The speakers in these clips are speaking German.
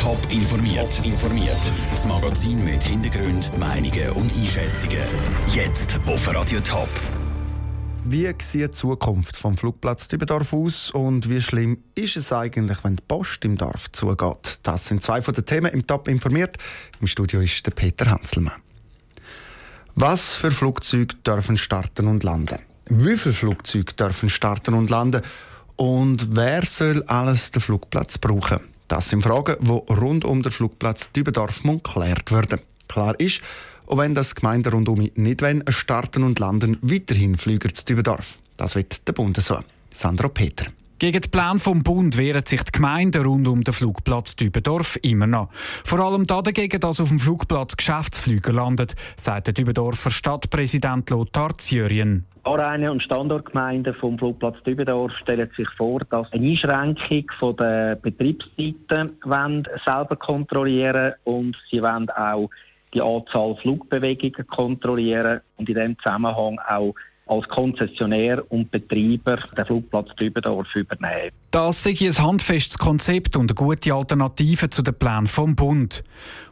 Top informiert. informiert. Das Magazin mit Hintergrund, Meinungen und Einschätzungen. Jetzt auf Radio Top. Wie sieht die Zukunft vom Flugplatz Dübendorf aus und wie schlimm ist es eigentlich, wenn die Post im Dorf zugeht? Das sind zwei von den Themen im Top informiert. Im Studio ist der Peter Hanselmann. Was für Flugzeuge dürfen starten und landen? Wie viele Flugzeuge dürfen starten und landen? Und wer soll alles den Flugplatz brauchen? Das sind Fragen, die rund um den Flugplatz Dübendorf geklärt werden. Klar ist, auch wenn das Gemeinde rundum nicht wollen, starten und landen, weiterhin Flüger zu Dübendorf. Das wird der Bund so. Sandro Peter. Gegen den Plan vom Bund wehren sich die Gemeinden rund um den Flugplatz Dübendorf immer noch. Vor allem dagegen, dass auf dem Flugplatz Geschäftsflüger landet, sagt der Dübendorfer Stadtpräsident Lothar Zjörien. Areine und Standortgemeinden vom Flugplatz Dübendorf stellen sich vor, dass eine Einschränkung der Betriebszeiten selber kontrollieren und sie wollen auch die Anzahl Flugbewegungen kontrollieren und in diesem Zusammenhang auch als Konzessionär und Betreiber den Flugplatz Dübendorf übernehmen. Das sei ein handfestes Konzept und eine gute Alternative zu den Plänen vom Bund.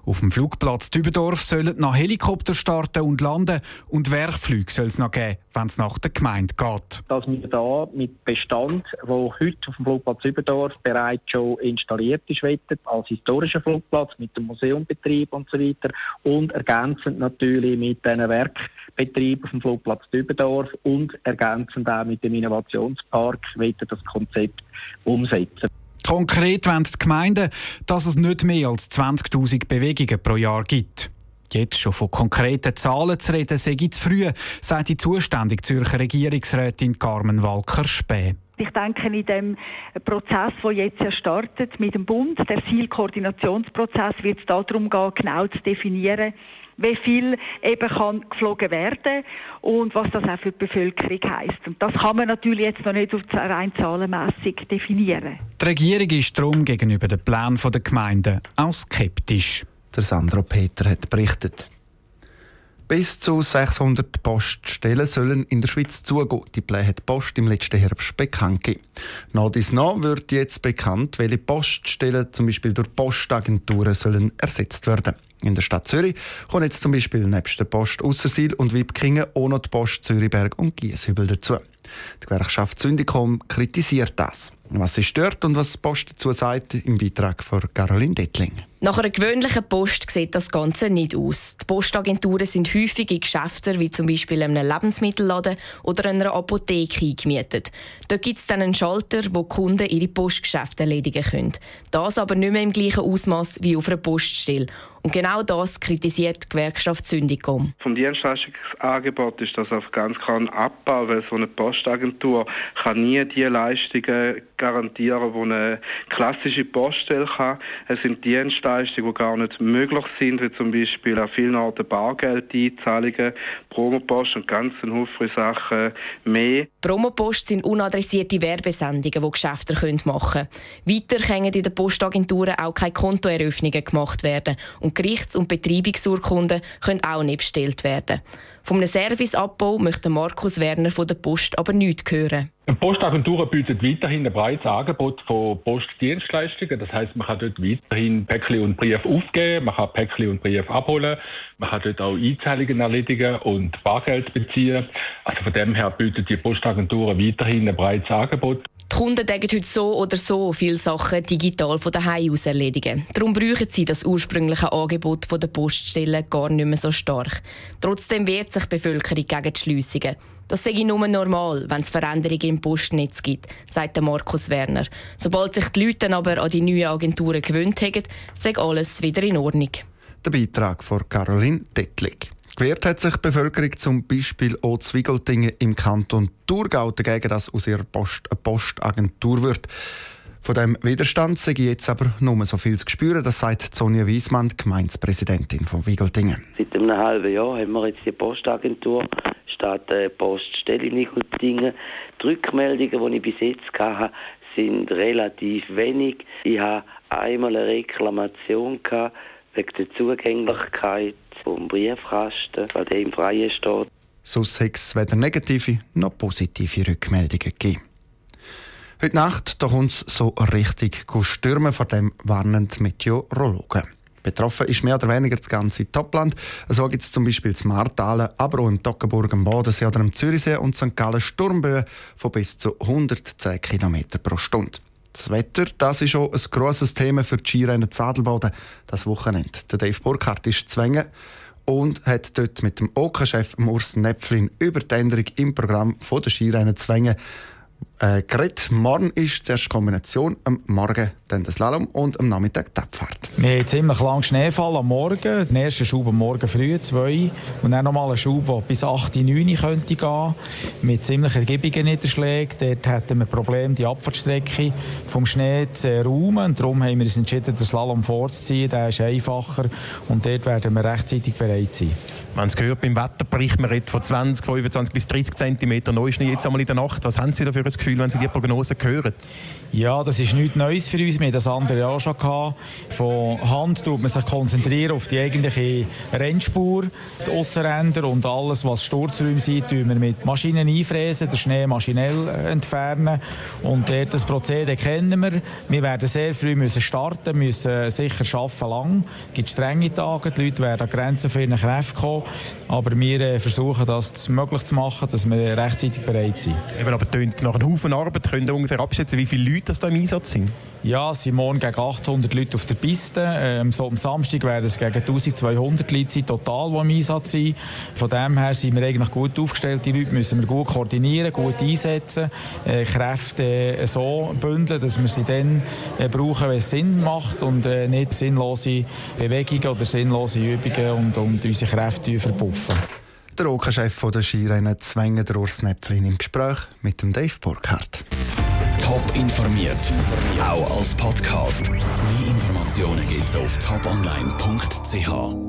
Auf dem Flugplatz Dübendorf sollen nach Helikopter starten und landen und Werkflüge soll es noch geben, wenn es nach der Gemeinde geht. Dass wir da mit Bestand, der heute auf dem Flugplatz Dübendorf bereits schon installiert ist, wettet, als historischer Flugplatz mit dem Museumbetrieb und so weiter und ergänzend natürlich mit den Werkbetrieben auf dem Flugplatz Dübendorf und ergänzend auch mit dem Innovationspark wettet das Konzept umsetzen. Konkret wollen die Gemeinden, dass es nicht mehr als 20.000 Bewegungen pro Jahr gibt. Jetzt schon von konkreten Zahlen zu reden, sei zu früh, sagt die zuständige Zürcher Regierungsrätin Carmen Walker-Späh. Ich denke, in dem Prozess, der jetzt ja startet mit dem Bund, der Zielkoordinationsprozess, wird es darum gehen, genau zu definieren, wie viel eben kann geflogen werden und was das auch für die Bevölkerung heisst. Und das kann man natürlich jetzt noch nicht auf rein zahlenmässig definieren. Die Regierung ist darum gegenüber den Plänen der Gemeinden auch skeptisch. Der Sandro Peter hat berichtet. Bis zu 600 Poststellen sollen in der Schweiz zugehen. Die Pläne hat die Post im letzten Herbst bekannt gegeben. Nach dies nach wird jetzt bekannt, welche Poststellen zum Beispiel durch Postagenturen sollen ersetzt werden. In der Stadt Zürich kommen jetzt zum Beispiel nebst der Post Aussersil und Wipkingen auch noch die Post Zürichberg und Gieshübel dazu. Die Gewerkschaft Syndikom kritisiert das. Was sie stört und was die Post dazu sagt, im Beitrag von Caroline Dettling. Nach einer gewöhnlichen Post sieht das Ganze nicht aus. Die Postagenturen sind häufig in Geschäften wie zum Beispiel einem Lebensmittelladen oder einer Apotheke eingemietet. Dort gibt es dann einen Schalter, wo die Kunden ihre Postgeschäfte erledigen können. Das aber nicht mehr im gleichen Ausmaß wie auf einer Poststelle. Und genau das kritisiert die Gewerkschaft Syndikum. Vom Dienstleistungsangebot ist das auf ganz klar ein Abbau, weil so eine Postagentur kann nie die Leistungen garantieren, die eine klassische Poststelle kann. Es sind Dienstleistungen, die gar nicht möglich sind, wie zum Beispiel an vielen Orten Bargeldeinzahlungen, Promopost und ganz viele Sachen mehr. Promopost sind unadressierte Werbesendungen, die Geschäfte machen können. Weiter können in den Postagenturen auch keine Kontoeröffnungen gemacht werden und Gerichts- und Betreibungsurkunden können auch nicht bestellt werden. Einem Serviceabbau möchte Markus Werner von der Post aber nichts hören. Die Postagentur bietet weiterhin ein breites Angebot von Postdienstleistungen. Das heißt, man kann dort weiterhin Päckchen und Brief aufgeben, man kann Päckchen und Brief abholen, man kann dort auch Einzahlungen erledigen und Bargeld beziehen. Also von dem her bietet die Postagentur weiterhin ein breites Angebot. Die Kunden denken heute so oder so viele Sachen digital von daheim aus erledigen. Darum brauchen sie das ursprüngliche Angebot der Poststellen gar nicht mehr so stark. Trotzdem wehrt sich die Bevölkerung gegen die Schliessungen. Das sei nur normal, wenn es Veränderungen im Postnetz gibt, sagt Markus Werner. Sobald sich die Leute aber an die neuen Agenturen gewöhnt haben, sei alles wieder in Ordnung. Der Beitrag von Caroline Dettlig. Gewehrt hat sich die Bevölkerung zum Beispiel auch Zwiegeltingen im Kanton Thurgau dagegen, dass aus ihrer Post eine Postagentur wird. Von dem Widerstand sei jetzt aber nur so viel zu spüren, das sagt Sonja Wiesmann, Gemeindepräsidentin von Wiegeltingen. Seit einem halben Jahr haben wir jetzt die Postagentur statt der Poststelle in Wiegeltingen. Die Rückmeldungen, die ich bis jetzt hatte, sind relativ wenig. Ich hatte einmal eine Reklamation gehabt, wegen der Zugänglichkeit vom Briefkasten, weil der im Freien steht. Hat es weder negative noch positive Rückmeldungen gegeben. Heute Nacht kommt es so richtig stürmen, von dem warnen die Meteorologen. Betroffen ist mehr oder weniger das ganze Topland. So gibt es zum Beispiel das Martalen, aber auch im Toggenburg, am Bodensee oder im Zürichsee und St. Gallen Sturmböen von bis zu 110 km pro Stunde. Das Wetter, das ist auch ein grosses Thema für die Skirennen Zadelboden das Wochenende. Der Dave Burkhardt ist zwängen und hat dort mit dem OK-Chef Urs Nepflin über die Änderung im Programm der Skirennen Zwängen äh, geredet. Morgen ist zuerst die Kombination, am Morgen dann das Slalom und am Nachmittag die Abfahrt. Wir haben ziemlich lang Schneefall am Morgen. Den ersten Schub am Morgen früh, zwei. Und dann nochmal einen Schub, der bis 8, 9 könnte gehen. Mit ziemlich ergiebigen Niederschlägen. Dort hätten wir Problem, die Abfahrtstrecke vom Schnee zu räumen. Darum haben wir uns entschieden, den Slalom vorzuziehen. Der ist einfacher. Und dort werden wir rechtzeitig bereit sein. Man hat es gehört, beim Wetterbericht, man redet von 20, 25 bis 30 cm Neuschnee jetzt einmal in der Nacht. Was haben Sie da für ein Gefühl, wenn Sie die Prognose hören? Ja, das ist nichts Neues für uns. Wir haben das andere auch schon gehabt. Von Hand tut man sich konzentrieren auf die eigentliche Rennspur, die Aussenränder und alles, was Sturzräume sind, tun wir mit Maschinen einfräsen, den Schnee maschinell entfernen. Und das Prozedere kennen wir. Wir werden sehr früh müssen starten, müssen sicher arbeiten lang. Es gibt strenge Tage, die Leute werden an Grenzen für ihre Kräfte kommen. Aber wir äh, versuchen, das möglich zu machen, dass wir rechtzeitig bereit sind. Eben aber tönt nach einem Haufen Arbeit. Können Sie ungefähr abschätzen, wie viele Leute das da im Einsatz sind? Ja, es sind morgen gegen 800 Leute auf der Piste. Ähm, so am Samstag werden es gegen 1200 Leute sein, total, die im Einsatz sind. Von dem her sind wir eigentlich gut aufgestellt. Die Leute müssen wir gut koordinieren, gut einsetzen, äh, Kräfte äh, so bündeln, dass wir sie dann äh, brauchen, wenn es Sinn macht und äh, nicht sinnlose Bewegungen oder sinnlose Übungen und, und unsere Kräfte verpuffen. Der OK-Chef der Skirennen Zwängen, der Urs Näpflin, im Gespräch mit dem Dave Burkhardt. Top informiert, auch als Podcast. Mehr Informationen gibt es auf toponline.ch.